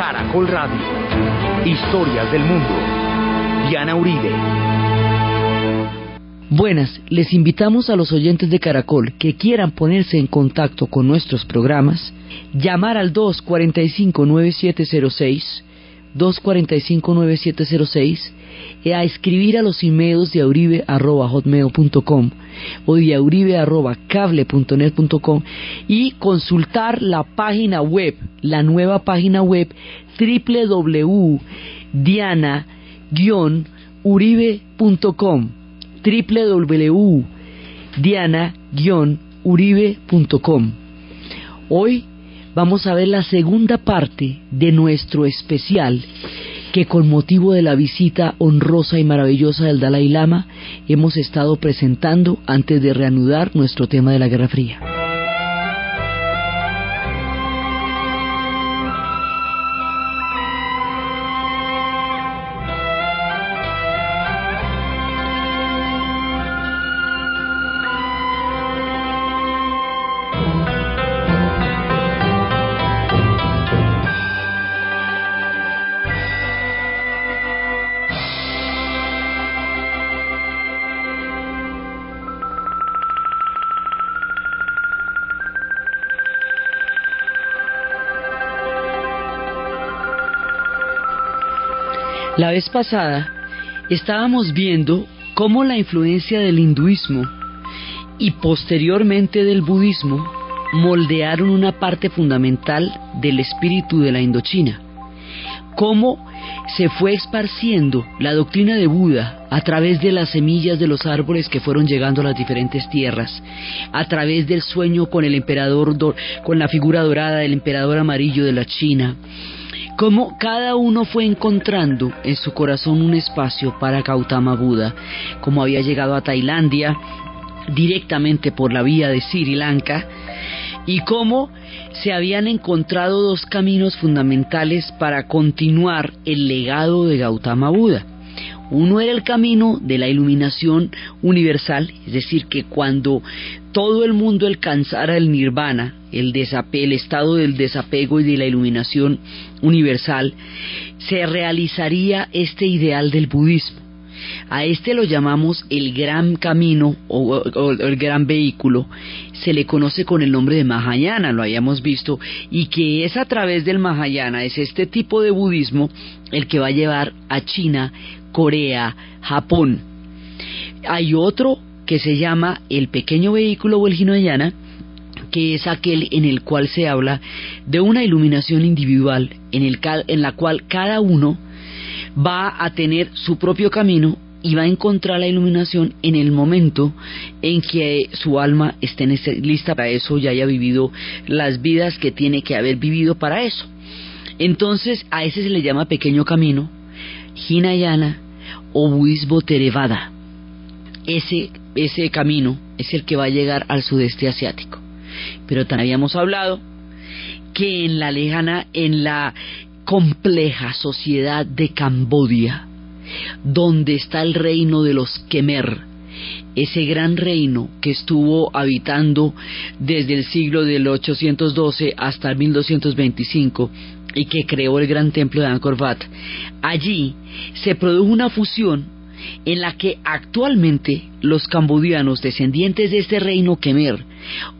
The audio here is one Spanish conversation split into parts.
Caracol Radio. Historias del mundo. Diana Uribe. Buenas, les invitamos a los oyentes de Caracol que quieran ponerse en contacto con nuestros programas, llamar al 245-9706, 245-9706, y a escribir a los emails de auribe.hotmail.com o de auribe.cable.net.com y consultar la página web, la nueva página web www.diana-uribe.com www.diana-uribe.com Hoy vamos a ver la segunda parte de nuestro especial que con motivo de la visita honrosa y maravillosa del Dalai Lama hemos estado presentando antes de reanudar nuestro tema de la Guerra Fría. Pasada estábamos viendo cómo la influencia del hinduismo y posteriormente del budismo moldearon una parte fundamental del espíritu de la Indochina. Cómo se fue esparciendo la doctrina de Buda a través de las semillas de los árboles que fueron llegando a las diferentes tierras, a través del sueño con el emperador, con la figura dorada del emperador amarillo de la China, cómo cada uno fue encontrando en su corazón un espacio para Gautama Buda, como había llegado a Tailandia directamente por la vía de Sri Lanka, y cómo se habían encontrado dos caminos fundamentales para continuar el legado de Gautama Buda. Uno era el camino de la iluminación universal, es decir, que cuando todo el mundo alcanzara el nirvana, el, el estado del desapego y de la iluminación universal, se realizaría este ideal del budismo. A este lo llamamos el gran camino o, el gran vehículo, se le conoce con el nombre de Mahayana, lo hayamos visto, y que es a través del Mahayana, es este tipo de budismo el que va a llevar a China, Corea, Japón. Hay otro que se llama el pequeño vehículo o el Hinayana, que es aquel en el cual se habla de una iluminación individual, en, el, en la cual cada uno va a tener su propio camino y va a encontrar la iluminación en el momento en que su alma esté lista para eso y haya vivido las vidas que tiene que haber vivido para eso. Entonces a ese se le llama pequeño camino, Hinayana o budismo Theravada. Ese, ese camino es el que va a llegar al sudeste asiático. Pero también habíamos hablado que en la lejana, en la compleja sociedad de Cambodia, donde está el reino de los Khmer, ese gran reino que estuvo habitando desde el siglo del 812 hasta el 1225 y que creó el gran templo de Angkor Wat. Allí se produjo una fusión en la que actualmente los cambodianos, descendientes de este reino Khmer,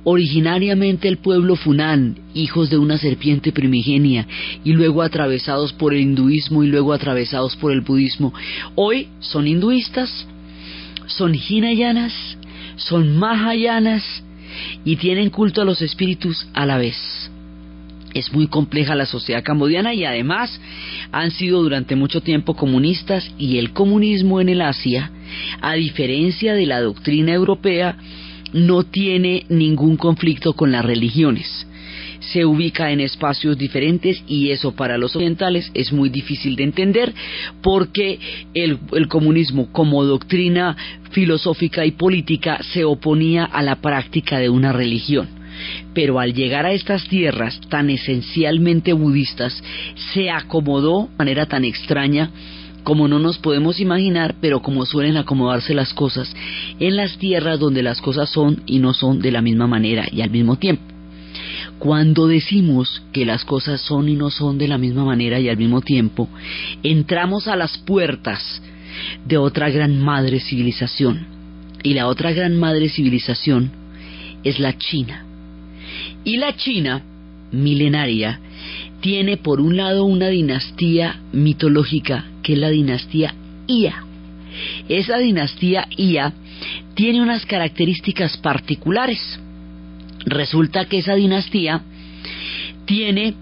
originariamente el pueblo Funan, hijos de una serpiente primigenia, y luego atravesados por el hinduismo y luego atravesados por el budismo, hoy son hinduistas, son hinayanas, son mahayanas y tienen culto a los espíritus a la vez es muy compleja la sociedad cambodiana y además han sido durante mucho tiempo comunistas y el comunismo en el Asia, a diferencia de la doctrina europea, no tiene ningún conflicto con las religiones. Se ubica en espacios diferentes y eso para los orientales es muy difícil de entender porque el, el comunismo como doctrina filosófica y política se oponía a la práctica de una religión pero al llegar a estas tierras tan esencialmente budistas, se acomodó de manera tan extraña como no nos podemos imaginar, pero como suelen acomodarse las cosas en las tierras donde las cosas son y no son de la misma manera y al mismo tiempo. Cuando decimos que las cosas son y no son de la misma manera y al mismo tiempo, entramos a las puertas de otra gran madre civilización. Y la otra gran madre civilización es la China. Y la China, milenaria, tiene por un lado una dinastía mitológica que es la dinastía Ia. Esa dinastía Ia tiene unas características particulares. Resulta que esa dinastía tiene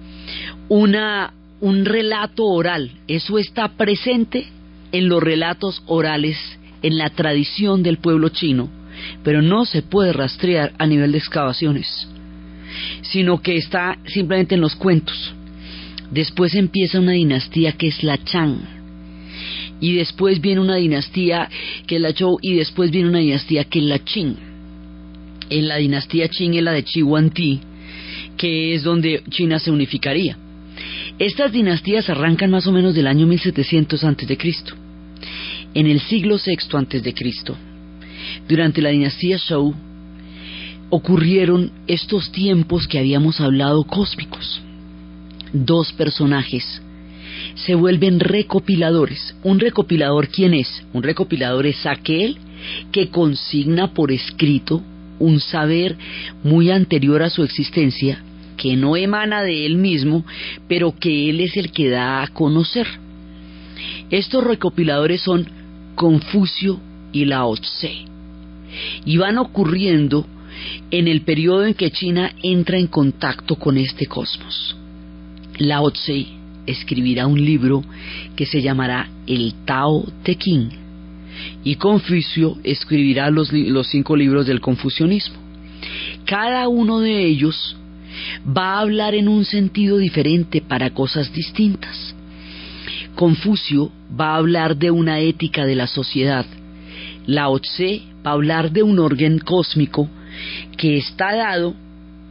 una, un relato oral, eso está presente en los relatos orales, en la tradición del pueblo chino, pero no se puede rastrear a nivel de excavaciones, sino que está simplemente en los cuentos. Después empieza una dinastía que es la Chang, y después viene una dinastía que es la Zhou, y después viene una dinastía que es la Qing. En la dinastía Qing es la de Ti, que es donde China se unificaría. Estas dinastías arrancan más o menos del año 1700 a.C. En el siglo VI a.C., durante la dinastía Zhou, ocurrieron estos tiempos que habíamos hablado cósmicos. Dos personajes se vuelven recopiladores. ¿Un recopilador quién es? Un recopilador es aquel que consigna por escrito un saber muy anterior a su existencia, que no emana de él mismo, pero que él es el que da a conocer. Estos recopiladores son Confucio y Lao Tse, y van ocurriendo en el periodo en que China entra en contacto con este cosmos. Lao Tse escribirá un libro que se llamará el Tao Te Ching y Confucio escribirá los, los cinco libros del confucianismo. Cada uno de ellos va a hablar en un sentido diferente para cosas distintas. Confucio va a hablar de una ética de la sociedad. Lao Tse va a hablar de un orden cósmico que está dado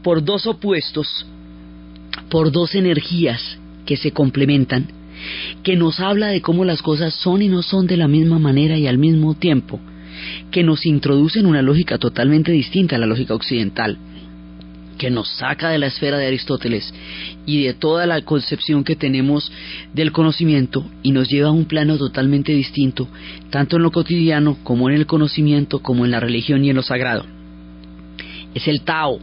por dos opuestos, por dos energías que se complementan que nos habla de cómo las cosas son y no son de la misma manera y al mismo tiempo, que nos introduce en una lógica totalmente distinta a la lógica occidental, que nos saca de la esfera de Aristóteles y de toda la concepción que tenemos del conocimiento y nos lleva a un plano totalmente distinto, tanto en lo cotidiano como en el conocimiento, como en la religión y en lo sagrado. Es el Tao.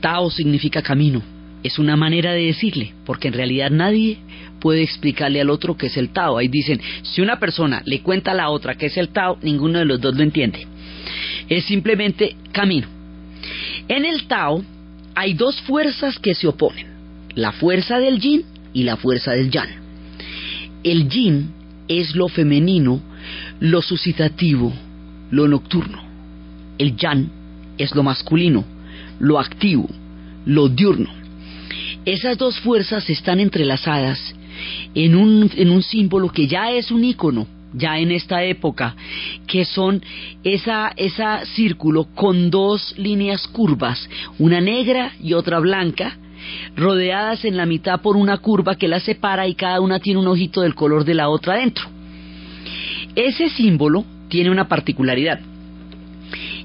Tao significa camino, es una manera de decirle, porque en realidad nadie puede explicarle al otro qué es el Tao. Ahí dicen, si una persona le cuenta a la otra qué es el Tao, ninguno de los dos lo entiende. Es simplemente camino. En el Tao hay dos fuerzas que se oponen, la fuerza del yin y la fuerza del yang. El yin es lo femenino, lo suscitativo, lo nocturno. El yang es lo masculino, lo activo, lo diurno. Esas dos fuerzas están entrelazadas en un, en un símbolo que ya es un ícono ya en esta época, que son esa, esa círculo con dos líneas curvas, una negra y otra blanca, rodeadas en la mitad por una curva que las separa y cada una tiene un ojito del color de la otra dentro. Ese símbolo tiene una particularidad.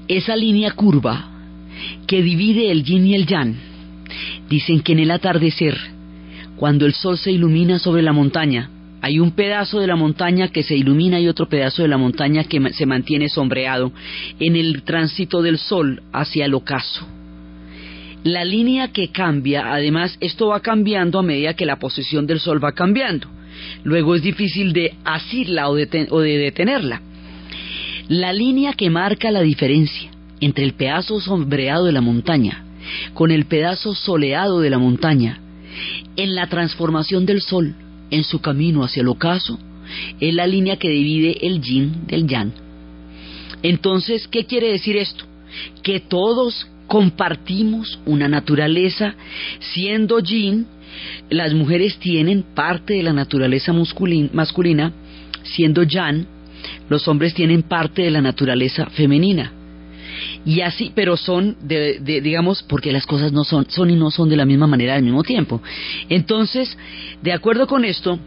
Esa línea curva que divide el yin y el yang, dicen que en el atardecer cuando el sol se ilumina sobre la montaña, hay un pedazo de la montaña que se ilumina y otro pedazo de la montaña que se mantiene sombreado en el tránsito del sol hacia el ocaso. La línea que cambia, además, esto va cambiando a medida que la posición del sol va cambiando. Luego es difícil de asirla o de, o de detenerla. La línea que marca la diferencia entre el pedazo sombreado de la montaña con el pedazo soleado de la montaña en la transformación del sol en su camino hacia el ocaso es la línea que divide el yin del yang. Entonces, ¿qué quiere decir esto? Que todos compartimos una naturaleza, siendo yin, las mujeres tienen parte de la naturaleza masculina, siendo yang, los hombres tienen parte de la naturaleza femenina y así, pero son, de, digamos, porque las cosas no son, son y no son de la misma manera al mismo tiempo. Entonces, de acuerdo con esto,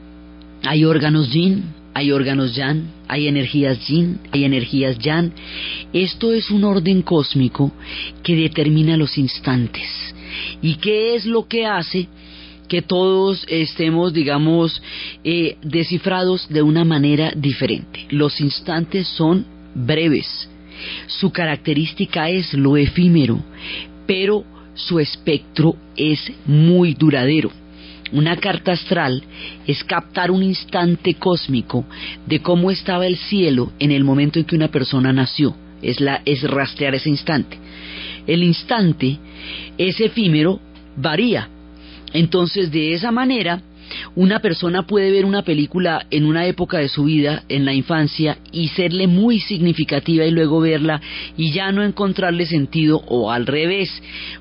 hay órganos yin, hay órganos yang, hay energías yin, hay energías yang. Esto es un orden cósmico que determina los instantes. ¿Y qué es lo que hace que todos estemos, digamos, eh, descifrados de una manera diferente? Los instantes son breves. Su característica es lo efímero, pero su espectro es muy duradero. Una carta astral es captar un instante cósmico de cómo estaba el cielo en el momento en que una persona nació. Es, la, es rastrear ese instante. El instante es efímero, varía. Entonces, de esa manera, una persona puede ver una película en una época de su vida, en la infancia, y serle muy significativa y luego verla y ya no encontrarle sentido o al revés.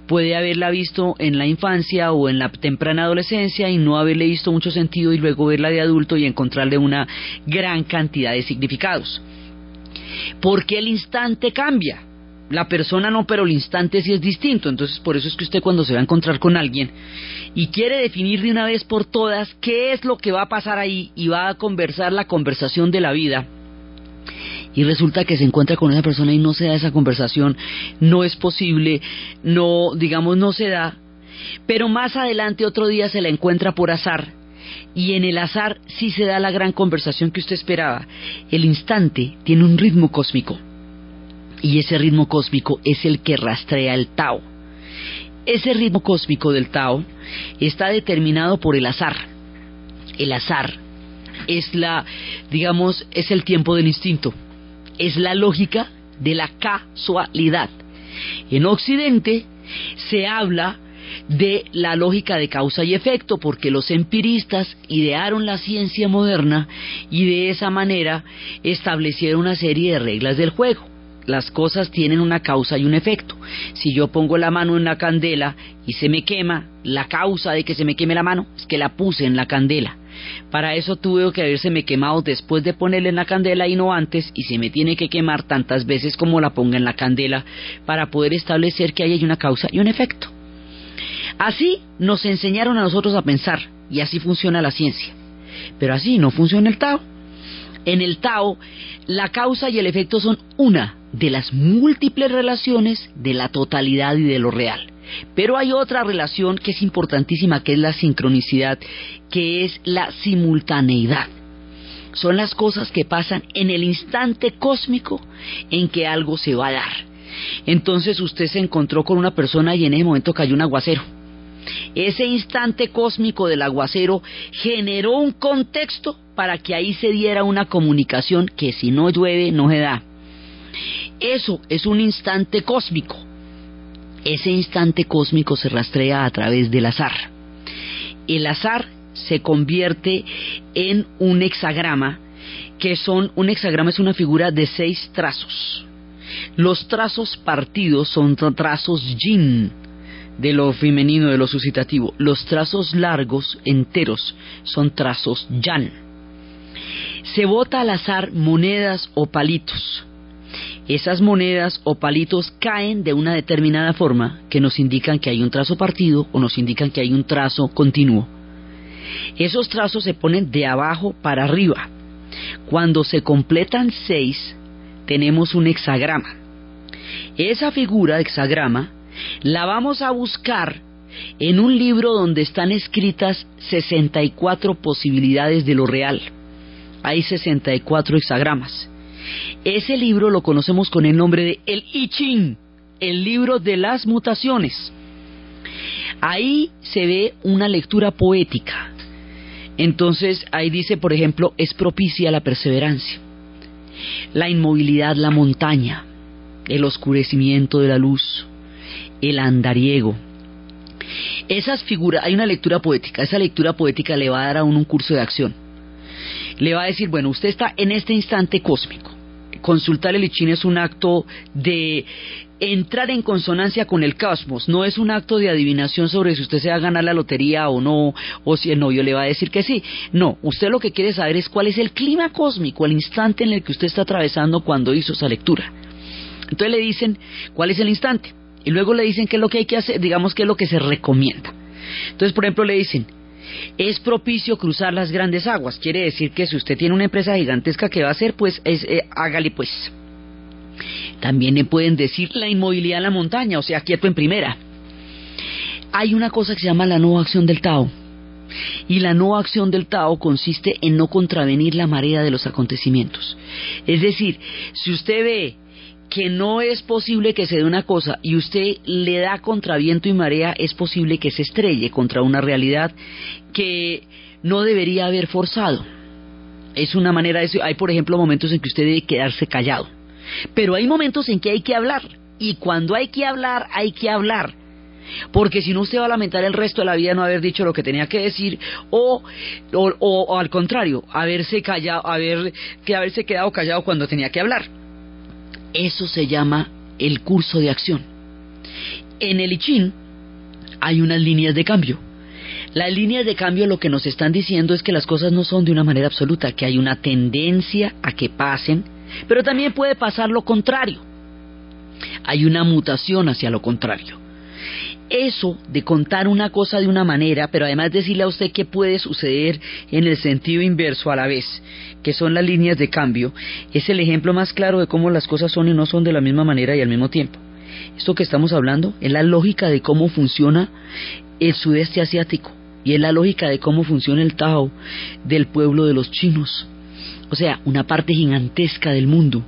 Puede haberla visto en la infancia o en la temprana adolescencia y no haberle visto mucho sentido y luego verla de adulto y encontrarle una gran cantidad de significados. Porque el instante cambia la persona no, pero el instante sí es distinto. Entonces, por eso es que usted cuando se va a encontrar con alguien y quiere definir de una vez por todas qué es lo que va a pasar ahí y va a conversar la conversación de la vida, y resulta que se encuentra con esa persona y no se da esa conversación, no es posible, no, digamos, no se da, pero más adelante otro día se la encuentra por azar y en el azar sí se da la gran conversación que usted esperaba. El instante tiene un ritmo cósmico y ese ritmo cósmico es el que rastrea el Tao. Ese ritmo cósmico del Tao está determinado por el azar. El azar es la, digamos, es el tiempo del instinto. Es la lógica de la casualidad. En Occidente se habla de la lógica de causa y efecto, porque los empiristas idearon la ciencia moderna y de esa manera establecieron una serie de reglas del juego las cosas tienen una causa y un efecto. Si yo pongo la mano en la candela y se me quema, la causa de que se me queme la mano es que la puse en la candela. Para eso tuve que haberse me quemado después de ponerle en la candela y no antes, y se me tiene que quemar tantas veces como la ponga en la candela para poder establecer que hay una causa y un efecto. Así nos enseñaron a nosotros a pensar, y así funciona la ciencia. Pero así no funciona el Tao. En el Tao, la causa y el efecto son una de las múltiples relaciones de la totalidad y de lo real. Pero hay otra relación que es importantísima, que es la sincronicidad, que es la simultaneidad. Son las cosas que pasan en el instante cósmico en que algo se va a dar. Entonces usted se encontró con una persona y en ese momento cayó un aguacero. Ese instante cósmico del aguacero generó un contexto para que ahí se diera una comunicación que si no llueve no se da. Eso es un instante cósmico. Ese instante cósmico se rastrea a través del azar. El azar se convierte en un hexagrama, que son, un hexagrama es una figura de seis trazos. Los trazos partidos son trazos yin, de lo femenino, de lo suscitativo. Los trazos largos, enteros, son trazos yan. Se bota al azar monedas o palitos esas monedas o palitos caen de una determinada forma que nos indican que hay un trazo partido o nos indican que hay un trazo continuo. Esos trazos se ponen de abajo para arriba. Cuando se completan seis, tenemos un hexagrama. Esa figura hexagrama la vamos a buscar en un libro donde están escritas 64 posibilidades de lo real. Hay 64 hexagramas. Ese libro lo conocemos con el nombre de El I Ching, el libro de las mutaciones. Ahí se ve una lectura poética. Entonces ahí dice, por ejemplo, es propicia la perseverancia, la inmovilidad, la montaña, el oscurecimiento de la luz, el andariego. Esas figuras, hay una lectura poética, esa lectura poética le va a dar a uno un curso de acción. Le va a decir, bueno, usted está en este instante cósmico consultar el I es un acto de entrar en consonancia con el cosmos, no es un acto de adivinación sobre si usted se va a ganar la lotería o no, o si el novio le va a decir que sí. No, usted lo que quiere saber es cuál es el clima cósmico, el instante en el que usted está atravesando cuando hizo esa lectura. Entonces le dicen cuál es el instante y luego le dicen qué es lo que hay que hacer, digamos qué es lo que se recomienda. Entonces, por ejemplo, le dicen, es propicio cruzar las grandes aguas. Quiere decir que si usted tiene una empresa gigantesca que va a hacer, pues es, eh, hágale pues. También le pueden decir la inmovilidad en la montaña, o sea, quieto en primera. hay una cosa que se llama la no acción del Tao. Y la no acción del Tao consiste en no contravenir la marea de los acontecimientos. Es decir, si usted ve que no es posible que se dé una cosa y usted le da contra viento y marea, es posible que se estrelle contra una realidad que no debería haber forzado. Es una manera de Hay, por ejemplo, momentos en que usted debe quedarse callado. Pero hay momentos en que hay que hablar. Y cuando hay que hablar, hay que hablar. Porque si no, usted va a lamentar el resto de la vida no haber dicho lo que tenía que decir, o, o, al contrario, haberse callado, haber, que haberse quedado callado cuando tenía que hablar. Eso se llama el curso de acción. En el I hay unas líneas de cambio. Las líneas de cambio lo que nos están diciendo es que las cosas no son de una manera absoluta, que hay una tendencia a que pasen, pero también puede pasar lo contrario. Hay una mutación hacia lo contrario. Eso de contar una cosa de una manera, pero además decirle a usted que puede suceder en el sentido inverso a la vez, que son las líneas de cambio, es el ejemplo más claro de cómo las cosas son y no son de la misma manera y al mismo tiempo. Esto que estamos hablando es la lógica de cómo funciona el sudeste asiático y es la lógica de cómo funciona el Tao del pueblo de los chinos. O sea, una parte gigantesca del mundo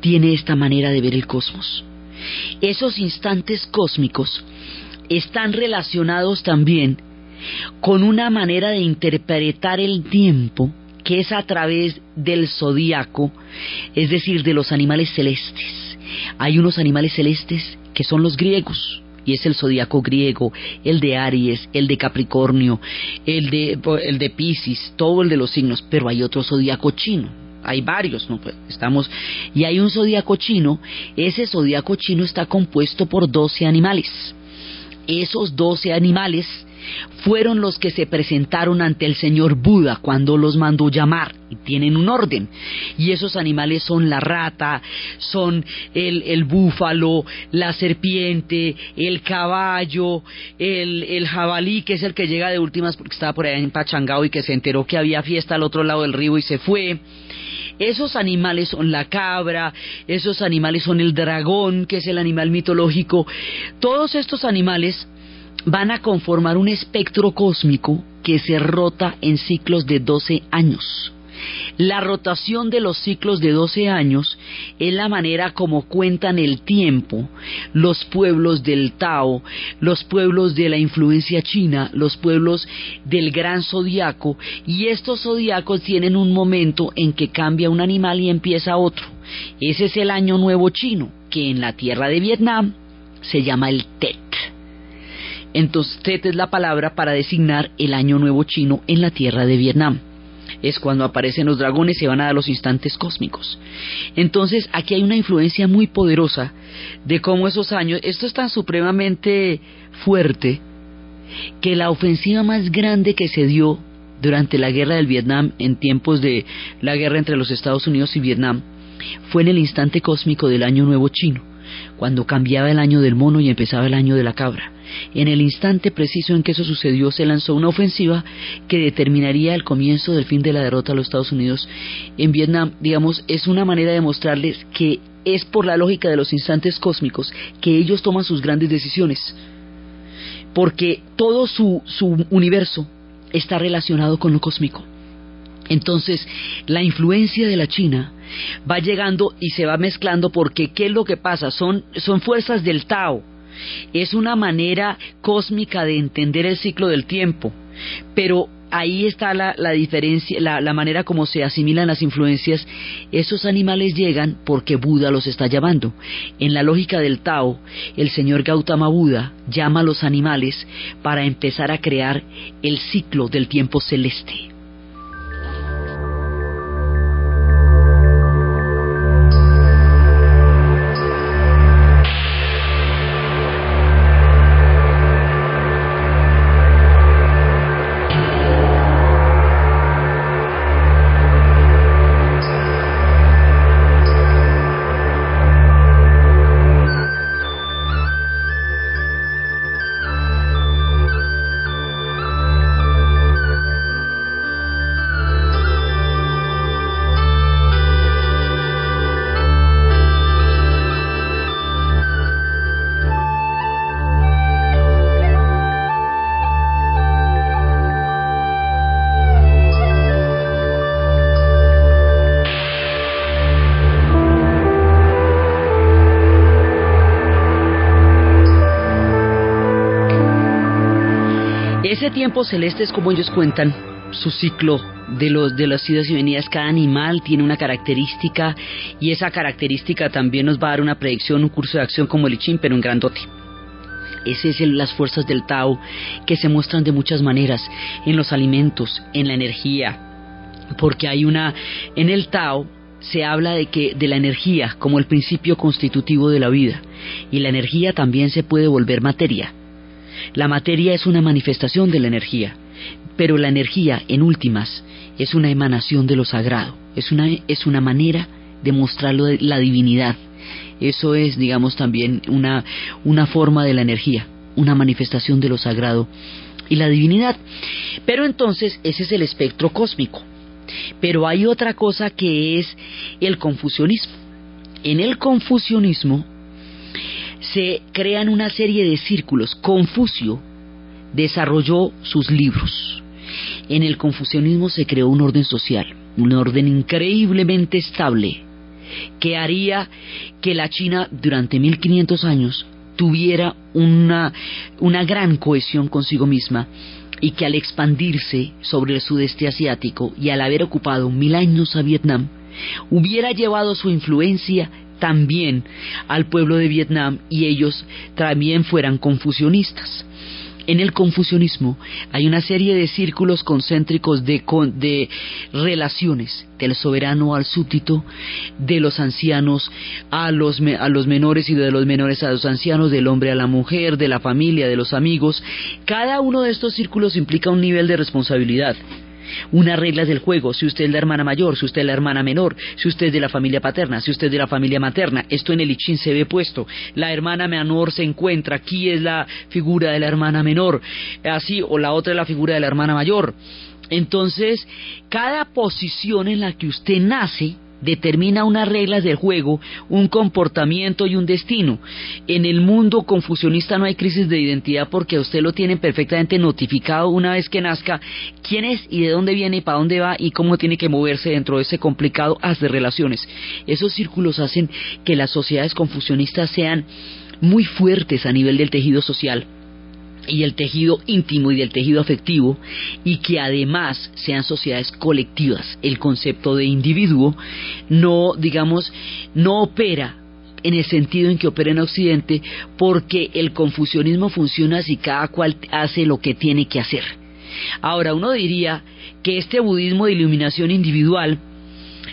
tiene esta manera de ver el cosmos. Esos instantes cósmicos están relacionados también con una manera de interpretar el tiempo que es a través del zodíaco, es decir, de los animales celestes. Hay unos animales celestes que son los griegos, y es el zodíaco griego, el de Aries, el de Capricornio, el de, el de Pisces, todo el de los signos, pero hay otro zodíaco chino, hay varios, ¿no? Pues, estamos, y hay un zodíaco chino, ese zodíaco chino está compuesto por 12 animales. Esos 12 animales fueron los que se presentaron ante el señor Buda cuando los mandó llamar y tienen un orden. Y esos animales son la rata, son el, búfalo, la serpiente, el caballo, el, el, jabalí, que es el que llega de últimas porque estaba por allá en Pachangao y que se enteró que había fiesta al otro lado del río y se fue. Esos animales son la cabra, esos animales son el dragón, que es el animal mitológico. Todos estos animales van a conformar un espectro cósmico que se rota en ciclos de 12 años. La rotación de los ciclos de 12 años es la manera como cuentan el tiempo los pueblos del Tao, los pueblos de la influencia china, los pueblos del gran zodiaco, y estos zodiacos tienen un momento en que cambia un animal y empieza otro. Ese es el año nuevo chino, que en la tierra de Vietnam se llama el Tet. Entonces, Tet es la palabra para designar el año nuevo chino en la tierra de Vietnam es cuando aparecen los dragones se van a dar los instantes cósmicos. Entonces, aquí hay una influencia muy poderosa de cómo esos años, esto es tan supremamente fuerte que la ofensiva más grande que se dio durante la guerra del Vietnam, en tiempos de la guerra entre los Estados Unidos y Vietnam, fue en el instante cósmico del año nuevo chino, cuando cambiaba el año del mono y empezaba el año de la cabra. En el instante preciso en que eso sucedió, se lanzó una ofensiva que determinaría el comienzo del fin de la derrota de los Estados Unidos en Vietnam. Digamos, es una manera de mostrarles que es por la lógica de los instantes cósmicos que ellos toman sus grandes decisiones. Porque todo su, su universo está relacionado con lo cósmico. Entonces, la influencia de la China va llegando y se va mezclando porque ¿qué es lo que pasa? Son, son fuerzas del Tao, es una manera cósmica de entender el ciclo del tiempo, pero ahí está la, diferencia, la, la, manera como se asimilan las influencias. Esos animales llegan porque Buda los está llamando. En la lógica del Tao, el señor Gautama Buda llama a los animales para empezar a crear el ciclo del tiempo celeste. Tiempo celeste es como ellos cuentan su ciclo de los de las idas y venidas. Cada animal tiene una característica y esa característica también nos va a dar una predicción, un curso de acción como el Ichín, pero en grandote. Esas son las fuerzas del Tao que se muestran de muchas maneras, en los alimentos, en la energía, porque hay una en el Tao se habla de que de la energía como el principio constitutivo de la vida y la energía también se puede volver materia. La materia es una manifestación de la energía, pero la energía en últimas es una emanación de lo sagrado, es una es una manera de mostrarlo de la divinidad. Eso es, digamos, también una una forma de la energía, una manifestación de lo sagrado y la divinidad. Pero entonces ese es el espectro cósmico. Pero hay otra cosa que es el confucianismo. En el confucianismo se crean una serie de círculos. Confucio desarrolló sus libros. En el confucianismo se creó un orden social, un orden increíblemente estable, que haría que la China durante 1500 años tuviera una, una gran cohesión consigo misma y que al expandirse sobre el sudeste asiático y al haber ocupado mil años a Vietnam, hubiera llevado su influencia también al pueblo de Vietnam y ellos también fueran confusionistas. En el confucianismo hay una serie de círculos concéntricos de, de, relaciones del soberano al súbdito, de los ancianos a los, a los menores y de los menores a los ancianos, del hombre a la mujer, de la familia, de los amigos. Cada uno de estos círculos implica un nivel de responsabilidad unas reglas del juego, si usted es la hermana mayor, si usted es la hermana menor, si usted es de la familia paterna, si usted es de la familia materna, esto en el Ichín se ve puesto, la hermana menor se encuentra, aquí es la figura de la hermana menor, así, o la otra es la figura de la hermana mayor. Entonces, cada posición en la que usted nace, determina unas reglas del juego, un comportamiento y un destino. En el mundo confusionista no hay crisis de identidad porque usted lo tiene perfectamente notificado una vez que nazca quién es y de dónde viene y para dónde va y cómo tiene que moverse dentro de ese complicado haz de relaciones. Esos círculos hacen que las sociedades confusionistas sean muy fuertes a nivel del tejido social y el tejido íntimo y del tejido afectivo y que además sean sociedades colectivas. El concepto de individuo no, digamos, no opera en el sentido en que opera en Occidente porque el confucianismo funciona si cada cual hace lo que tiene que hacer. Ahora, uno diría que este budismo de iluminación individual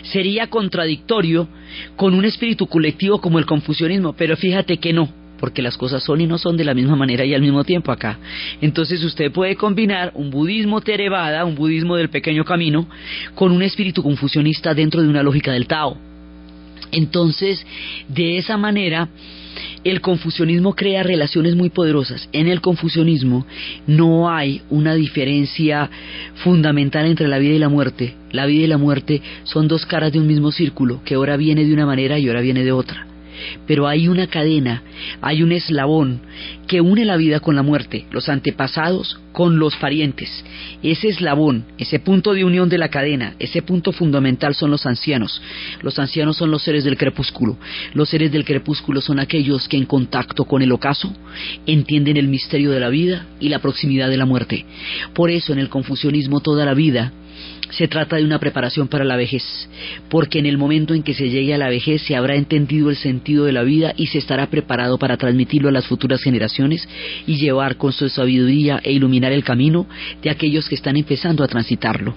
sería contradictorio con un espíritu colectivo como el confucianismo, pero fíjate que no porque las cosas son y no son de la misma manera y al mismo tiempo acá. Entonces usted puede combinar un budismo Theravada, un budismo del pequeño camino, con un espíritu confusionista dentro de una lógica del Tao. Entonces, de esa manera, el confucianismo crea relaciones muy poderosas. En el confucianismo no hay una diferencia fundamental entre la vida y la muerte. La vida y la muerte son dos caras de un mismo círculo, que ahora viene de una manera y ahora viene de otra pero hay una cadena, hay un eslabón que une la vida con la muerte, los antepasados con los parientes. Ese eslabón, ese punto de unión de la cadena, ese punto fundamental son los ancianos. Los ancianos son los seres del crepúsculo. Los seres del crepúsculo son aquellos que en contacto con el ocaso entienden el misterio de la vida y la proximidad de la muerte. Por eso en el confucianismo toda la vida se trata de una preparación para la vejez, porque en el momento en que se llegue a la vejez se habrá entendido el sentido de la vida y se estará preparado para transmitirlo a las futuras generaciones y llevar con su sabiduría e iluminar el camino de aquellos que están empezando a transitarlo.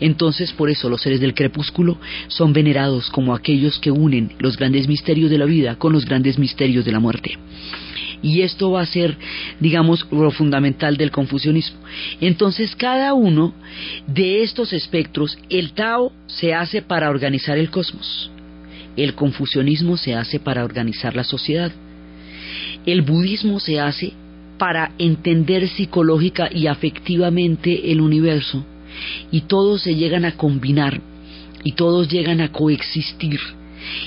Entonces, por eso los seres del crepúsculo son venerados como aquellos que unen los grandes misterios de la vida con los grandes misterios de la muerte y esto va a ser, digamos, lo fundamental del confucianismo. Entonces, cada uno de estos espectros, el Tao se hace para organizar el cosmos, el confucianismo se hace para organizar la sociedad, el budismo se hace para entender psicológica y afectivamente el universo, y todos se llegan a combinar y todos llegan a coexistir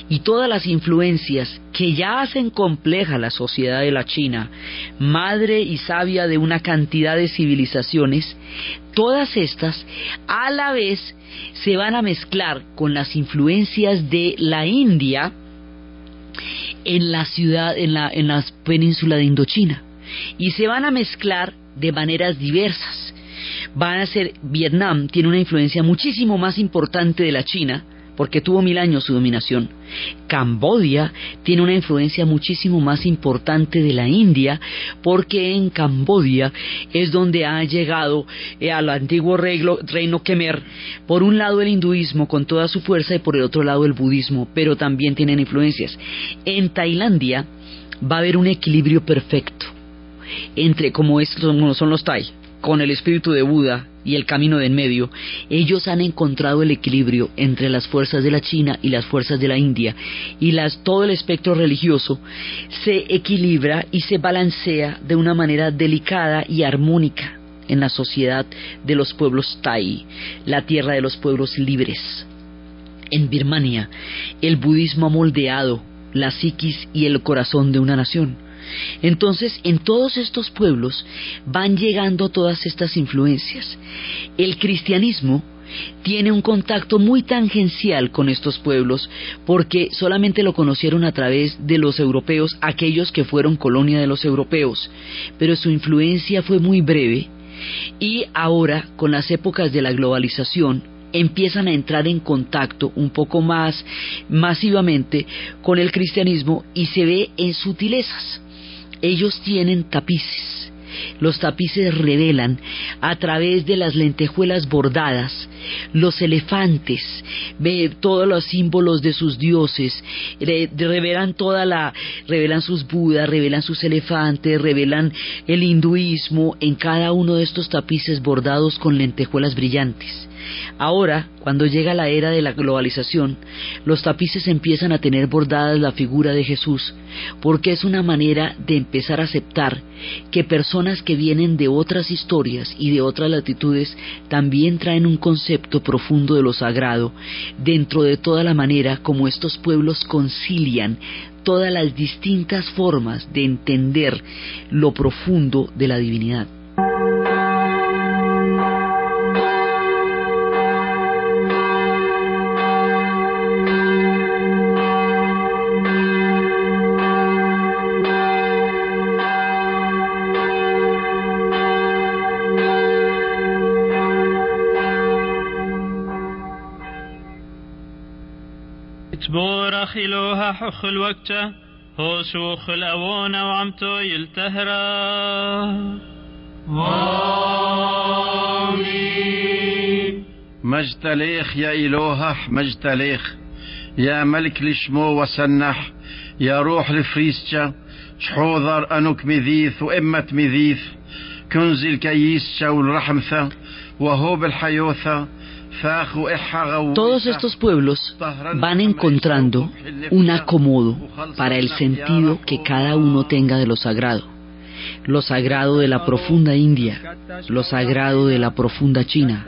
y todas las influencias que ya hacen compleja la sociedad de la China, madre y sabia de una cantidad de civilizaciones, todas estas a la vez se van a mezclar con las influencias de la India en la ciudad, en la, península de Indochina, y se van a mezclar de maneras diversas. Van a ser Vietnam tiene una influencia muchísimo más importante de la China porque tuvo mil años su dominación. Cambodia tiene una influencia muchísimo más importante de la India, porque en Cambodia es donde ha llegado eh, al antiguo reino, Khmer, por un lado el hinduismo con toda su fuerza y por el otro lado el budismo, pero también tienen influencias. En Tailandia va a haber un equilibrio perfecto entre como, es, son los Thai, con el espíritu de Buda y el camino de en medio, ellos han encontrado el equilibrio entre las fuerzas de la China y las fuerzas de la India, y las, todo el espectro religioso se equilibra y se balancea de una manera delicada y armónica en la sociedad de los pueblos Tai, la tierra de los pueblos libres. En Birmania, el budismo ha moldeado la psiquis y el corazón de una nación. Entonces, en todos estos pueblos van llegando todas estas influencias. El cristianismo tiene un contacto muy tangencial con estos pueblos porque solamente lo conocieron a través de los europeos, aquellos que fueron colonia de los europeos, pero su influencia fue muy breve y ahora, con las épocas de la globalización, empiezan a entrar en contacto un poco más masivamente con el cristianismo y se ve en sutilezas. Ellos tienen tapices. Los tapices revelan a través de las lentejuelas bordadas los elefantes, todos los símbolos de sus dioses, revelan toda la, revelan sus budas, revelan sus elefantes, revelan el hinduismo en cada uno de estos tapices bordados con lentejuelas brillantes. Ahora, cuando llega la era de la globalización, los tapices empiezan a tener bordadas la figura de Jesús, porque es una manera de empezar a aceptar que personas que vienen de otras historias y de otras latitudes también traen un concepto profundo de lo sagrado dentro de toda la manera como estos pueblos concilian todas las distintas formas de entender lo profundo de la divinidad. خلوها حخ الوقتة هو سوخ الأوونة وعمتو يلتهرا. مجتليخ يا إلوهح مجتليخ. يا ملك لشمو وسنح يا روح لفريسجا. شحوذر أنوك مذيث وإمة مذيث كنزي الكييسجا والرحمثة وهو بالحيوثة Todos estos pueblos van encontrando un acomodo para el sentido que cada uno tenga de lo sagrado. Lo sagrado de la profunda India, lo sagrado de la profunda China,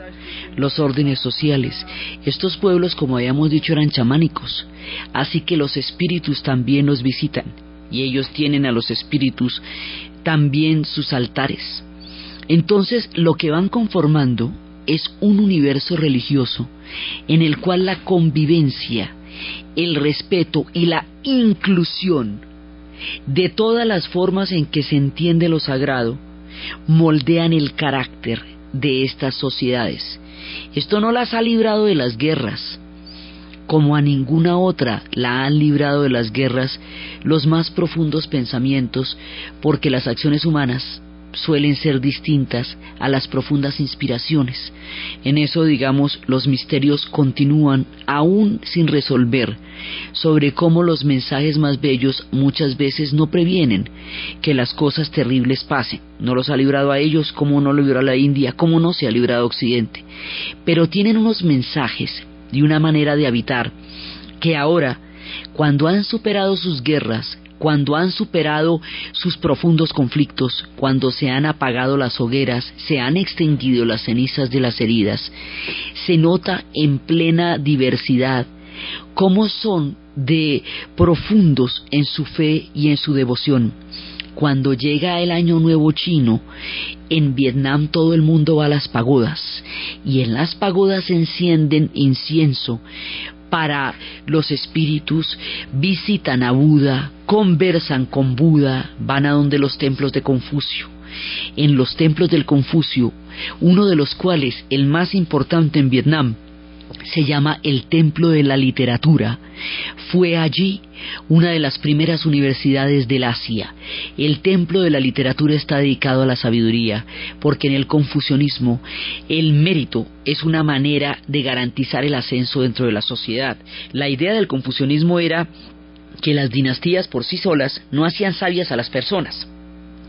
los órdenes sociales. Estos pueblos, como habíamos dicho, eran chamánicos, así que los espíritus también los visitan y ellos tienen a los espíritus también sus altares. Entonces, lo que van conformando es un universo religioso en el cual la convivencia, el respeto y la inclusión de todas las formas en que se entiende lo sagrado moldean el carácter de estas sociedades. Esto no las ha librado de las guerras, como a ninguna otra la han librado de las guerras los más profundos pensamientos, porque las acciones humanas suelen ser distintas a las profundas inspiraciones. En eso, digamos, los misterios continúan aún sin resolver sobre cómo los mensajes más bellos muchas veces no previenen que las cosas terribles pasen. No los ha librado a ellos como no lo libró a la India, como no se ha librado a Occidente. Pero tienen unos mensajes y una manera de habitar que ahora, cuando han superado sus guerras, cuando han superado sus profundos conflictos, cuando se han apagado las hogueras, se han extinguido las cenizas de las heridas, se nota en plena diversidad cómo son de profundos en su fe y en su devoción. Cuando llega el año nuevo chino, en Vietnam todo el mundo va a las pagodas y en las pagodas encienden incienso para los espíritus, visitan a Buda, conversan con Buda, van a donde los templos de Confucio. En los templos del Confucio uno de los cuales, el más importante en Vietnam, se llama el Templo de la Literatura. Fue allí una de las primeras universidades del Asia. El Templo de la Literatura está dedicado a la sabiduría, porque en el confucianismo el mérito es una manera de garantizar el ascenso dentro de la sociedad. La idea del confucianismo era que las dinastías por sí solas no hacían sabias a las personas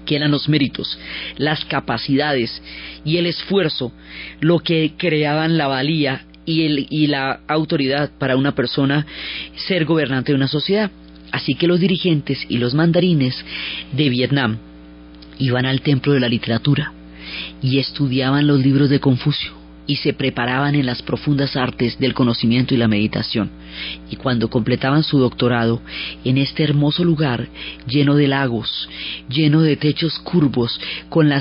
que eran los méritos, las capacidades y el esfuerzo lo que creaban la valía y, la autoridad para una persona ser gobernante de una sociedad. Así que los dirigentes y los mandarines de Vietnam iban al templo de la literatura y estudiaban los libros de Confucio y se preparaban en las profundas artes del conocimiento y la meditación. Y cuando completaban su doctorado en este hermoso lugar lleno de lagos, lleno de techos curvos, con,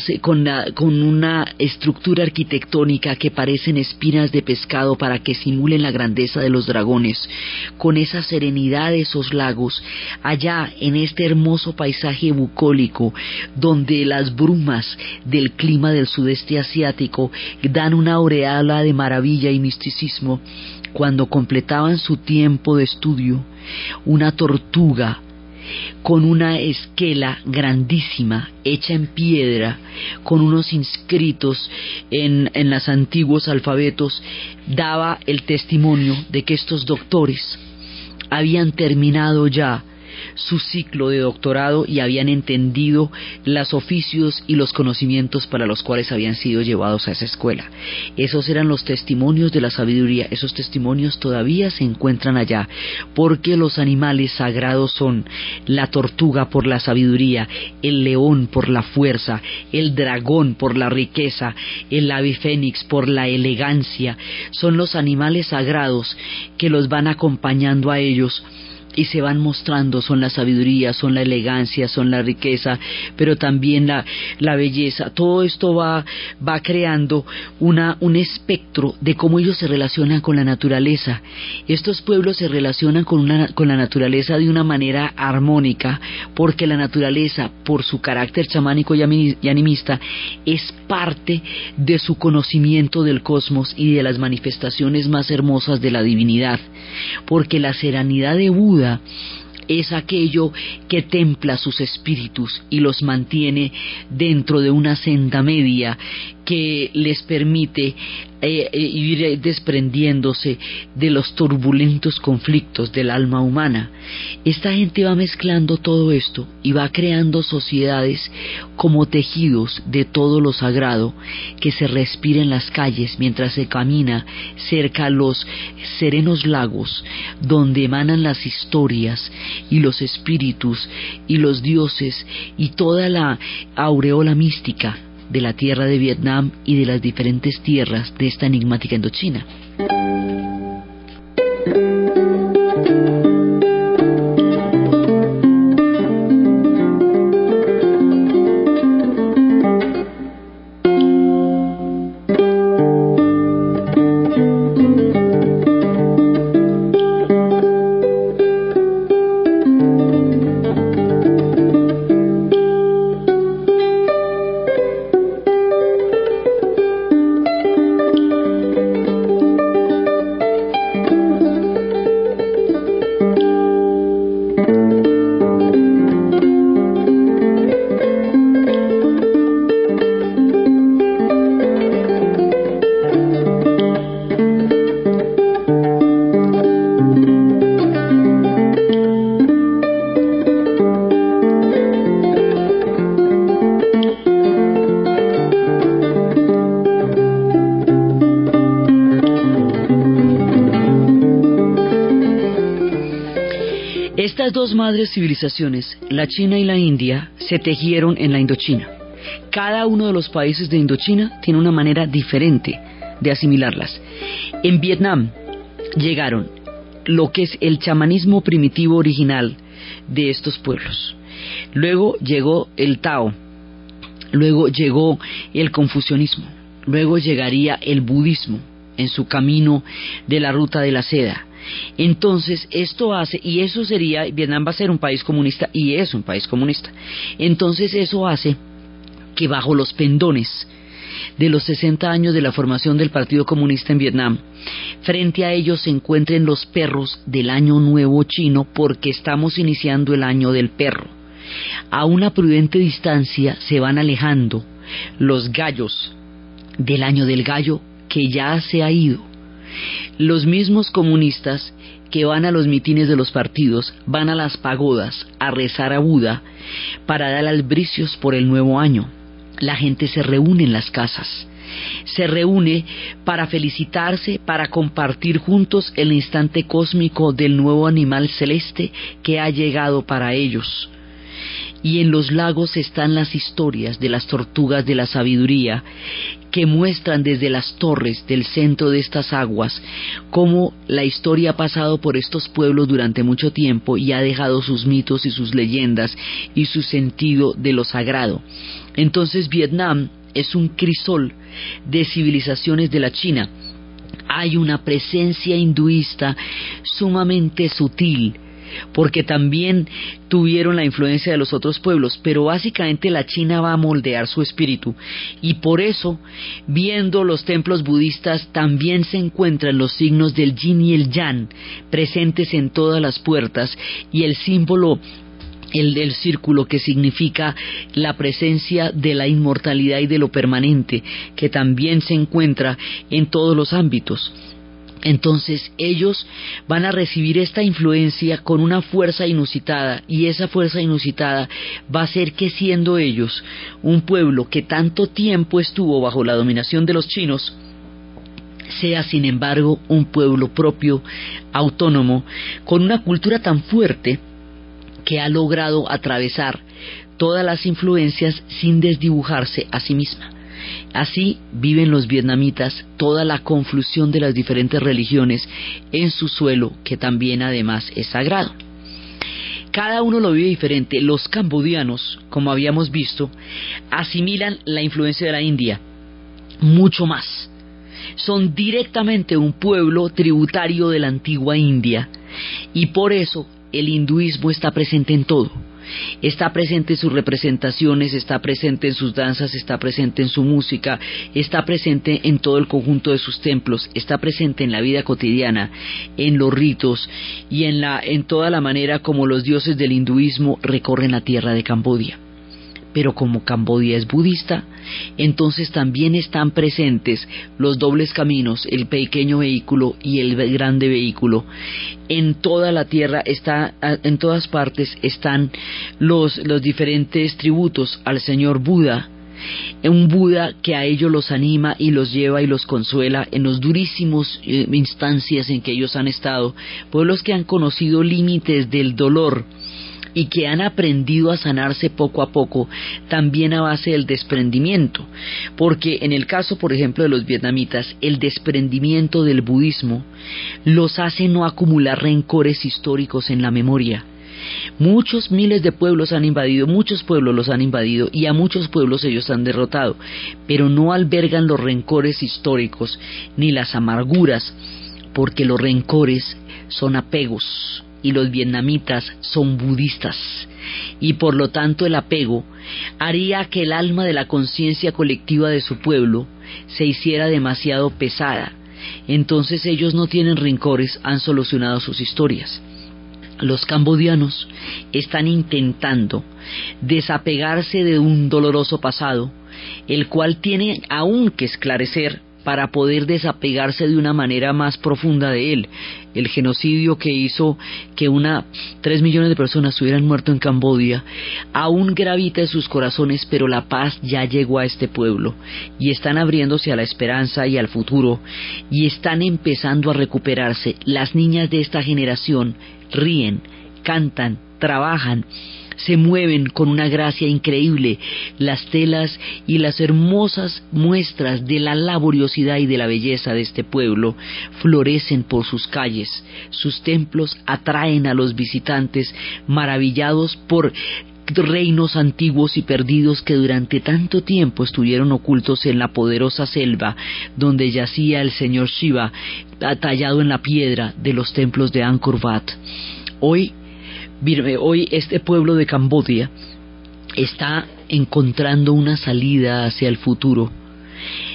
con una estructura arquitectónica que parecen espinas de pescado para que simulen la grandeza de los dragones, con esa serenidad de esos lagos, allá en este hermoso paisaje bucólico, donde las brumas del clima del sudeste asiático dan una habla de maravilla y misticismo, cuando completaban su tiempo de estudio, una tortuga con una esquela grandísima hecha en piedra, con unos inscritos en, en los antiguos alfabetos, daba el testimonio de que estos doctores habían terminado ya su ciclo de doctorado y habían entendido los oficios y los conocimientos para los cuales habían sido llevados a esa escuela. Esos eran los testimonios de la sabiduría, esos testimonios todavía se encuentran allá, porque los animales sagrados son la tortuga por la sabiduría, el león por la fuerza, el dragón por la riqueza, el ave fénix por la elegancia, son los animales sagrados que los van acompañando a ellos y se van mostrando, son la sabiduría, son la elegancia, son la riqueza, pero también la, la belleza. Todo esto va, va creando una, un espectro de cómo ellos se relacionan con la naturaleza. Estos pueblos se relacionan con, una, con la naturaleza de una manera armónica, porque la naturaleza, por su carácter chamánico y animista, es parte de su conocimiento del cosmos y de las manifestaciones más hermosas de la divinidad, porque la serenidad de Buda es aquello que templa sus espíritus y los mantiene dentro de una senda media que les permite eh, eh, ir desprendiéndose de los turbulentos conflictos del alma humana. Esta gente va mezclando todo esto y va creando sociedades como tejidos de todo lo sagrado que se respira en las calles mientras se camina cerca a los serenos lagos donde emanan las historias y los espíritus y los dioses y toda la aureola mística de la tierra de Vietnam y de las diferentes tierras de esta enigmática Indochina. Dos madres civilizaciones, la China y la India, se tejieron en la Indochina. Cada uno de los países de Indochina tiene una manera diferente de asimilarlas. En Vietnam llegaron lo que es el chamanismo primitivo original de estos pueblos. Luego llegó el Tao, luego llegó el confucianismo, luego llegaría el budismo en su camino de la ruta de la seda, entonces, esto hace, y eso sería, Vietnam va a ser un país comunista, y es un país comunista. Entonces, eso hace que bajo los pendones de los 60 años de la formación del Partido Comunista en Vietnam. Frente a ellos se encuentren los perros del Año Nuevo Chino porque estamos iniciando el año del perro. A una prudente distancia se van alejando los gallos del año del gallo que ya se ha ido. Los mismos comunistas que van a los mitines de los partidos, van a las pagodas a rezar a Buda para dar albricios por el nuevo año. La gente se reúne en las casas, se reúne para felicitarse, para compartir juntos el instante cósmico del nuevo animal celeste que ha llegado para ellos y en los lagos están las historias de las tortugas de la sabiduría que muestran desde las torres del centro de estas aguas cómo la historia ha pasado por estos pueblos durante mucho tiempo y ha dejado sus mitos y sus leyendas y su sentido de lo sagrado. Entonces Vietnam es un crisol de civilizaciones de la China. Hay una presencia hinduista sumamente sutil, porque también tuvieron la influencia de los otros pueblos, pero básicamente la China va a moldear su espíritu y por eso, viendo los templos budistas, también se encuentran los signos del yin y el yang presentes en todas las puertas y el símbolo el del círculo que significa la presencia de la inmortalidad y de lo permanente que también se encuentra en todos los ámbitos. Entonces ellos van a recibir esta influencia con una fuerza inusitada y esa fuerza inusitada va a ser que siendo ellos un pueblo que tanto tiempo estuvo bajo la dominación de los chinos, sea sin embargo un pueblo propio, autónomo, con una cultura tan fuerte que ha logrado atravesar todas las influencias sin desdibujarse a sí misma. Así viven los vietnamitas toda la conflusión de las diferentes religiones en su suelo, que también además es sagrado. Cada uno lo vive diferente. Los cambodianos, como habíamos visto, asimilan la influencia de la India mucho más. Son directamente un pueblo tributario de la antigua India y por eso el hinduismo está presente en todo Está presente en sus representaciones, está presente en sus danzas, está presente en su música, está presente en todo el conjunto de sus templos, está presente en la vida cotidiana, en los ritos y en, la, en toda la manera como los dioses del hinduismo recorren la tierra de Cambodia pero como Cambodia es budista, entonces también están presentes los dobles caminos, el pequeño vehículo y el grande vehículo. En toda la tierra está, en todas partes están los, los diferentes tributos al Señor Buda, un Buda que a ellos los anima y los lleva y los consuela en los durísimos eh, instancias en que ellos han estado, pueblos que han conocido límites del dolor, y que han aprendido a sanarse poco a poco también a base del desprendimiento, porque en el caso, por ejemplo, de los vietnamitas, el desprendimiento del budismo los hace no acumular rencores históricos en la memoria. Muchos miles de pueblos han invadido, muchos pueblos los han invadido y a muchos pueblos ellos han derrotado, pero no albergan los rencores históricos ni las amarguras, porque los rencores son apegos, y los vietnamitas son budistas y por lo tanto el apego haría que el alma de la conciencia colectiva de su pueblo se hiciera demasiado pesada. Entonces ellos no tienen rencores, han solucionado sus historias. Los cambodianos están intentando desapegarse de un doloroso pasado, el cual tiene aún que esclarecer para poder desapegarse de una manera más profunda de él. El genocidio que hizo que una tres millones de personas hubieran muerto en Cambodia aún gravita en sus corazones, pero la paz ya llegó a este pueblo y están abriéndose a la esperanza y al futuro y están empezando a recuperarse. Las niñas de esta generación ríen, cantan, trabajan se mueven con una gracia increíble. Las telas y las hermosas muestras de la laboriosidad y de la belleza de este pueblo florecen por sus calles. Sus templos atraen a los visitantes maravillados por reinos antiguos y perdidos que durante tanto tiempo estuvieron ocultos en la poderosa selva donde yacía el señor Shiva tallado en la piedra de los templos de Angkor Wat. Hoy hoy este pueblo de Cambodia está encontrando una salida hacia el futuro.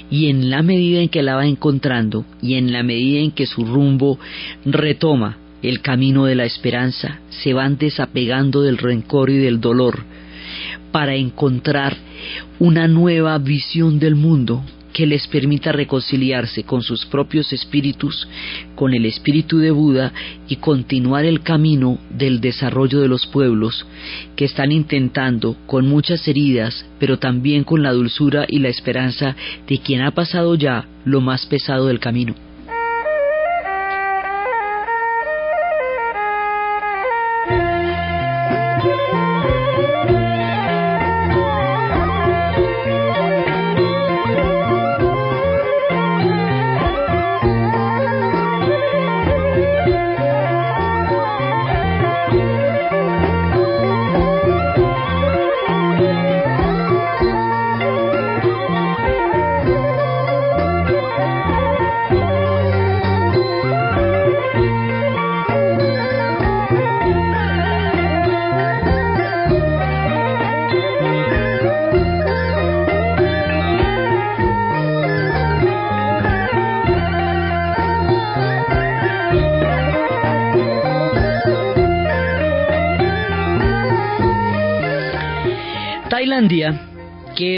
Y en la medida en que la va encontrando y en la medida en que su rumbo retoma el camino de la esperanza, se van desapegando del rencor y del dolor para encontrar una nueva visión del mundo que les permita reconciliarse con sus propios espíritus, con el espíritu de Buda y continuar el camino del desarrollo de los pueblos que están intentando con muchas heridas, pero también con la dulzura y la esperanza de quien ha pasado ya lo más pesado del camino.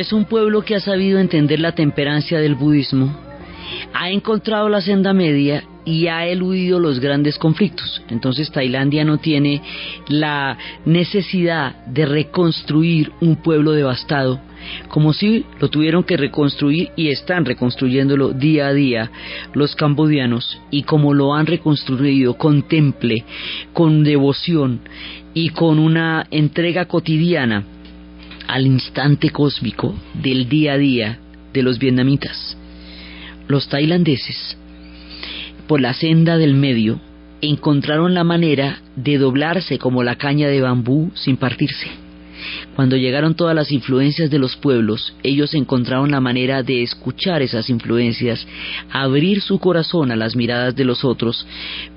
Es un pueblo que ha sabido entender la temperancia del budismo, ha encontrado la senda media y ha eludido los grandes conflictos. Entonces Tailandia no tiene la necesidad de reconstruir un pueblo devastado, como si lo tuvieron que reconstruir y están reconstruyéndolo día a día los cambodianos y como lo han reconstruido con temple, con devoción y con una entrega cotidiana al instante cósmico del día a día de los vietnamitas. Los tailandeses, por la senda del medio, encontraron la manera de doblarse como la caña de bambú sin partirse. Cuando llegaron todas las influencias de los pueblos, ellos encontraron la manera de escuchar esas influencias, abrir su corazón a las miradas de los otros,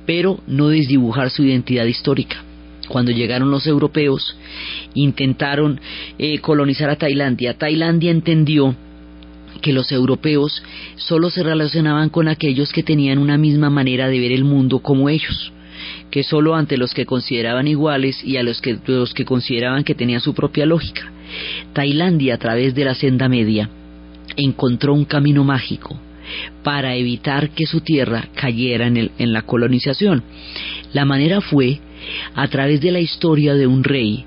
pero no desdibujar su identidad histórica cuando llegaron los europeos, intentaron eh, colonizar a Tailandia. Tailandia entendió que los europeos solo se relacionaban con aquellos que tenían una misma manera de ver el mundo como ellos, que solo ante los que consideraban iguales y a los que, los que consideraban que tenían su propia lógica. Tailandia, a través de la senda media, encontró un camino mágico para evitar que su tierra cayera en, en la colonización. La manera fue a través de la historia de un rey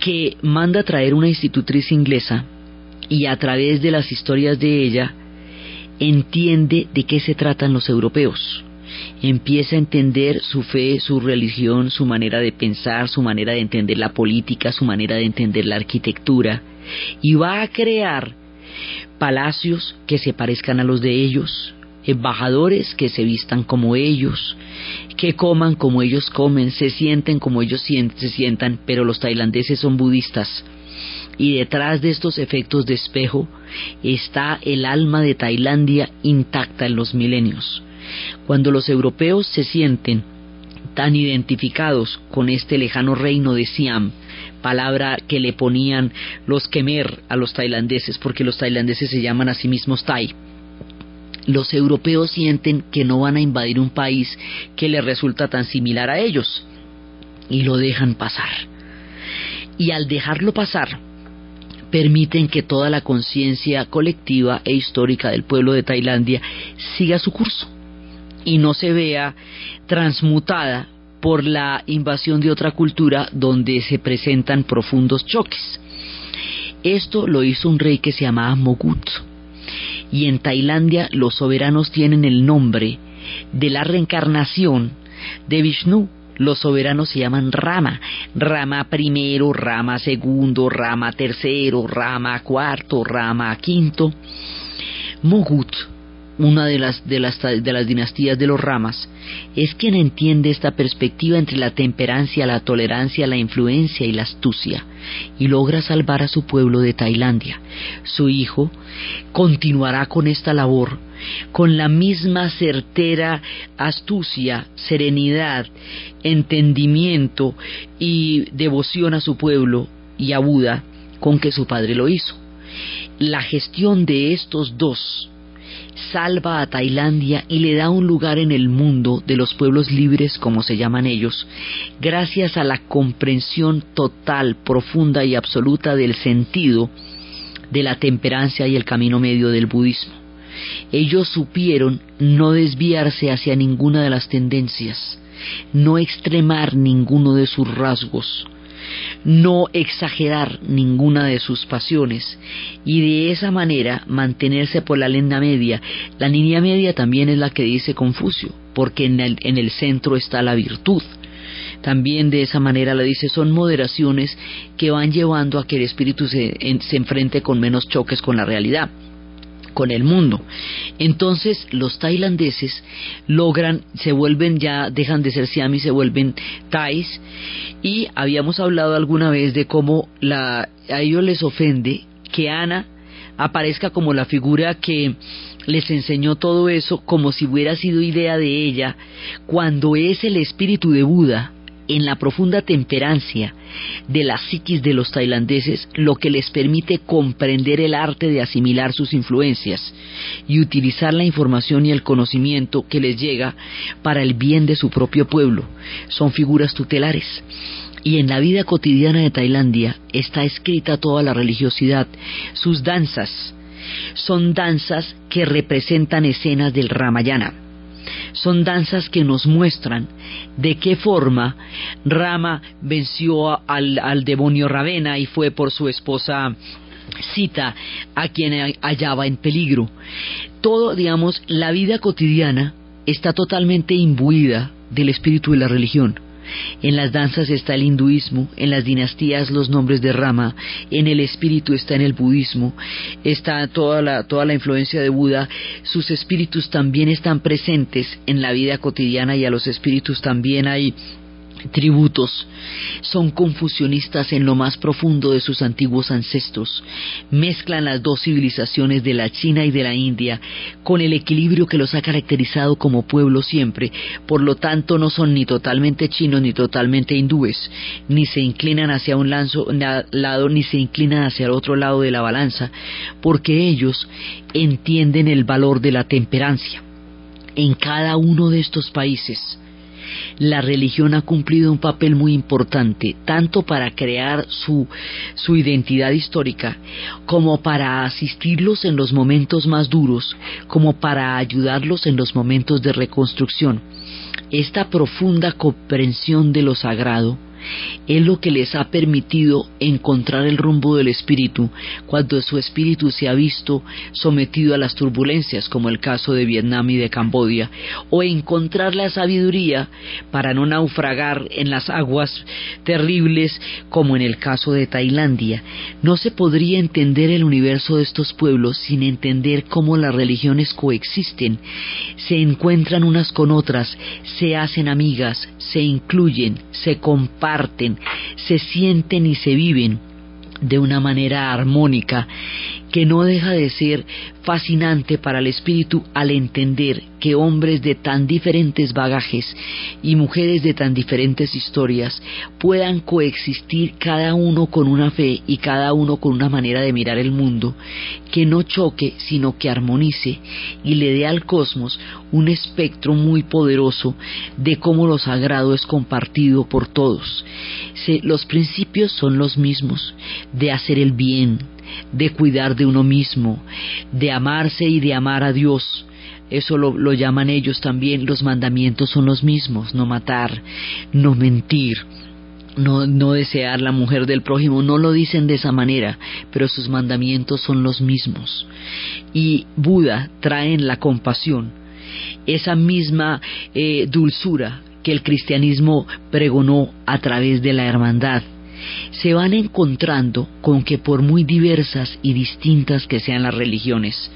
que manda traer una institutriz inglesa y a través de las historias de ella entiende de qué se tratan los europeos. Empieza a entender su fe, su religión, su manera de pensar, su manera de entender la política, su manera de entender la arquitectura y va a crear palacios que se parezcan a los de ellos, embajadores que se vistan como ellos, que coman como ellos comen, se sienten como ellos se sientan, pero los tailandeses son budistas. Y detrás de estos efectos de espejo está el alma de Tailandia intacta en los milenios. Cuando los europeos se sienten tan identificados con este lejano reino de Siam, palabra que le ponían los Khmer a los tailandeses, porque los tailandeses se llaman a sí mismos Thai, los europeos sienten que no van a invadir un país que les resulta tan similar a ellos y lo dejan pasar. Y al dejarlo pasar, permiten que toda la conciencia colectiva e histórica del pueblo de Tailandia siga su curso y no se vea transmutada por la invasión de otra cultura donde se presentan profundos choques. Esto lo hizo un rey que se llamaba Mogut y en Tailandia los soberanos tienen el nombre de la reencarnación de Vishnu. Los soberanos se llaman Rama, Rama primero, Rama segundo, Rama tercero, Rama cuarto, Rama quinto. Mogut, una de las, de las, de las dinastías de los Ramas, es quien entiende esta perspectiva entre la temperancia, la tolerancia, la influencia y la astucia, y logra salvar a su pueblo de Tailandia. Su hijo continuará con esta labor con la misma certera astucia, serenidad, entendimiento y devoción a su pueblo y a Buda con que su padre lo hizo. la gestión de estos dos salva a Tailandia y le da un lugar en el mundo de los pueblos libres, como se llaman ellos, gracias a la comprensión total, profunda y absoluta del sentido de la temperancia y el camino medio del budismo. Ellos supieron no desviarse hacia ninguna de las tendencias, no extremar ninguno de sus rasgos, no exagerar ninguna de sus pasiones y de esa manera mantenerse por la línea media. La línea media también es la que dice Confucio, porque en el, en el centro está la virtud. También de esa manera la dice, son moderaciones que van llevando a que el espíritu se, se enfrente con menos choques con la realidad con el mundo. Entonces los tailandeses logran, se vuelven ya, dejan de ser siamis, se vuelven thais y habíamos hablado alguna vez de cómo la, a ellos les ofende que Ana aparezca como la figura que les enseñó todo eso como si hubiera sido idea de ella, cuando es el espíritu de Buda en la profunda temperancia de la psiquis de los tailandeses, lo que les permite comprender el arte de asimilar sus influencias y utilizar la información y el conocimiento que les llega para el bien de su propio pueblo. Son figuras tutelares. Y en la vida cotidiana de Tailandia está escrita toda la religiosidad, sus danzas. Son danzas que representan escenas del Ramayana son danzas que nos muestran de qué forma Rama venció al, demonio Ravena y fue por su esposa Sita a quien hallaba en peligro. Todo, digamos, la vida cotidiana está totalmente imbuida del espíritu de la religión. En las danzas está el hinduismo, en las dinastías los nombres de Rama, en el espíritu está en el budismo, está toda la, toda la influencia de Buda, sus espíritus también están presentes en la vida cotidiana y a los espíritus también hay tributos, son confusionistas en lo más profundo de sus antiguos ancestros, mezclan las dos civilizaciones de la China y de la India con el equilibrio que los ha caracterizado como pueblo siempre, por lo tanto no son ni totalmente chinos ni totalmente hindúes, ni se inclinan hacia un lado ni se inclinan hacia el otro lado de la balanza, porque ellos entienden el valor de la temperancia. En cada uno de estos países, la religión ha cumplido un papel muy importante, tanto para crear su, su identidad histórica, como para asistirlos en los momentos más duros, como para ayudarlos en los momentos de reconstrucción. Esta profunda comprensión de lo sagrado es lo que les ha permitido encontrar el rumbo del espíritu cuando su espíritu se ha visto sometido a las turbulencias, como el caso de Vietnam y de Camboya, o encontrar la sabiduría para no naufragar en las aguas terribles, como en el caso de Tailandia. No se podría entender el universo de estos pueblos sin entender cómo las religiones coexisten, se encuentran unas con otras, se hacen amigas, se incluyen, se comparten, se sienten y se viven de una manera armónica que no deja de ser fascinante para el espíritu al entender que hombres de tan diferentes bagajes y mujeres de tan diferentes historias puedan coexistir cada uno con una fe y cada uno con una manera de mirar el mundo que no choque sino que armonice y le dé al cosmos un espectro muy poderoso de cómo lo sagrado es compartido por todos. los principios son los mismos, de hacer el bien, de cuidar de uno mismo, de amarse y de amar a Dios. Eso lo, llaman ellos también, los mandamientos son los mismos, no matar, no mentir, no, no, desear la mujer del prójimo, no lo dicen de esa manera, pero sus mandamientos son los mismos. Y Buda trae en la compasión esa misma eh, dulzura que el cristianismo pregonó a través de la hermandad se van encontrando con que por muy diversas y distintas que sean las religiones,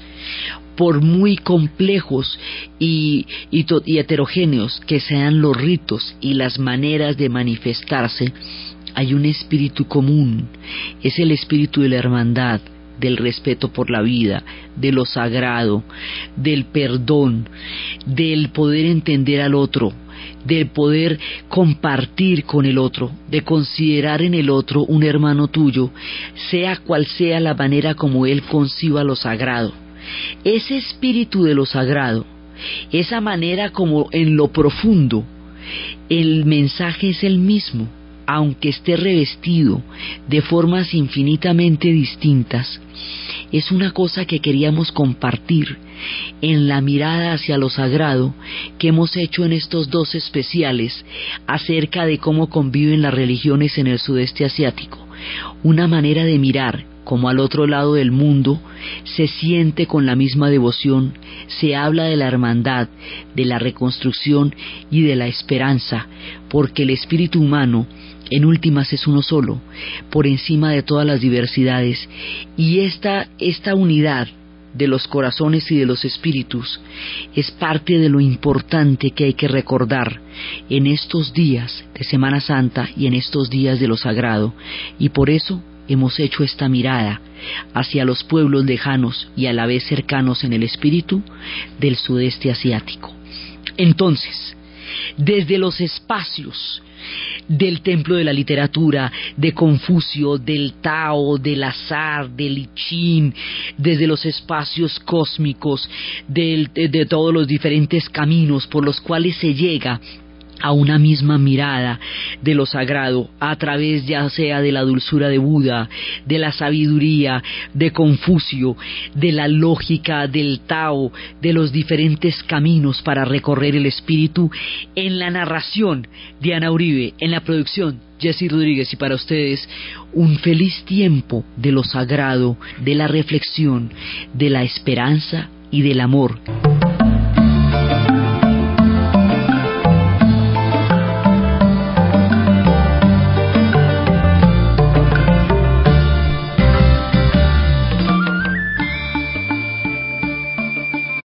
por muy complejos y, heterogéneos que sean los ritos y las maneras de manifestarse, hay un espíritu común, es el espíritu de la hermandad, del respeto por la vida, de lo sagrado, del perdón, del poder entender al otro, de poder compartir con el otro, de considerar en el otro un hermano tuyo, sea cual sea la manera como él conciba lo sagrado. Ese espíritu de lo sagrado, esa manera como en lo profundo, el mensaje es el mismo, aunque esté revestido de formas infinitamente distintas, es una cosa que queríamos compartir en la mirada hacia lo sagrado que hemos hecho en estos dos especiales acerca de cómo conviven las religiones en el sudeste asiático. Una manera de mirar como al otro lado del mundo se siente con la misma devoción, se habla de la hermandad, de la reconstrucción y de la esperanza, porque el espíritu humano en últimas es uno solo, por encima de todas las diversidades, y esta, esta unidad de los corazones y de los espíritus es parte de lo importante que hay que recordar en estos días de Semana Santa y en estos días de lo sagrado, y por eso hemos hecho esta mirada hacia los pueblos lejanos y a la vez cercanos en el espíritu del sudeste asiático. Entonces, desde los espacios del templo de la literatura, de Confucio, del Tao, del azar, del I Ching, desde los espacios cósmicos, de, de todos los diferentes caminos por los cuales se llega a una misma mirada de lo sagrado, a través ya sea de la dulzura de Buda, de la sabiduría de Confucio, de la lógica del Tao, de los diferentes caminos para recorrer el espíritu, en la narración de Ana Uribe, en la producción Jesse Rodríguez y para ustedes un feliz tiempo de lo sagrado, de la reflexión, de la esperanza y del amor.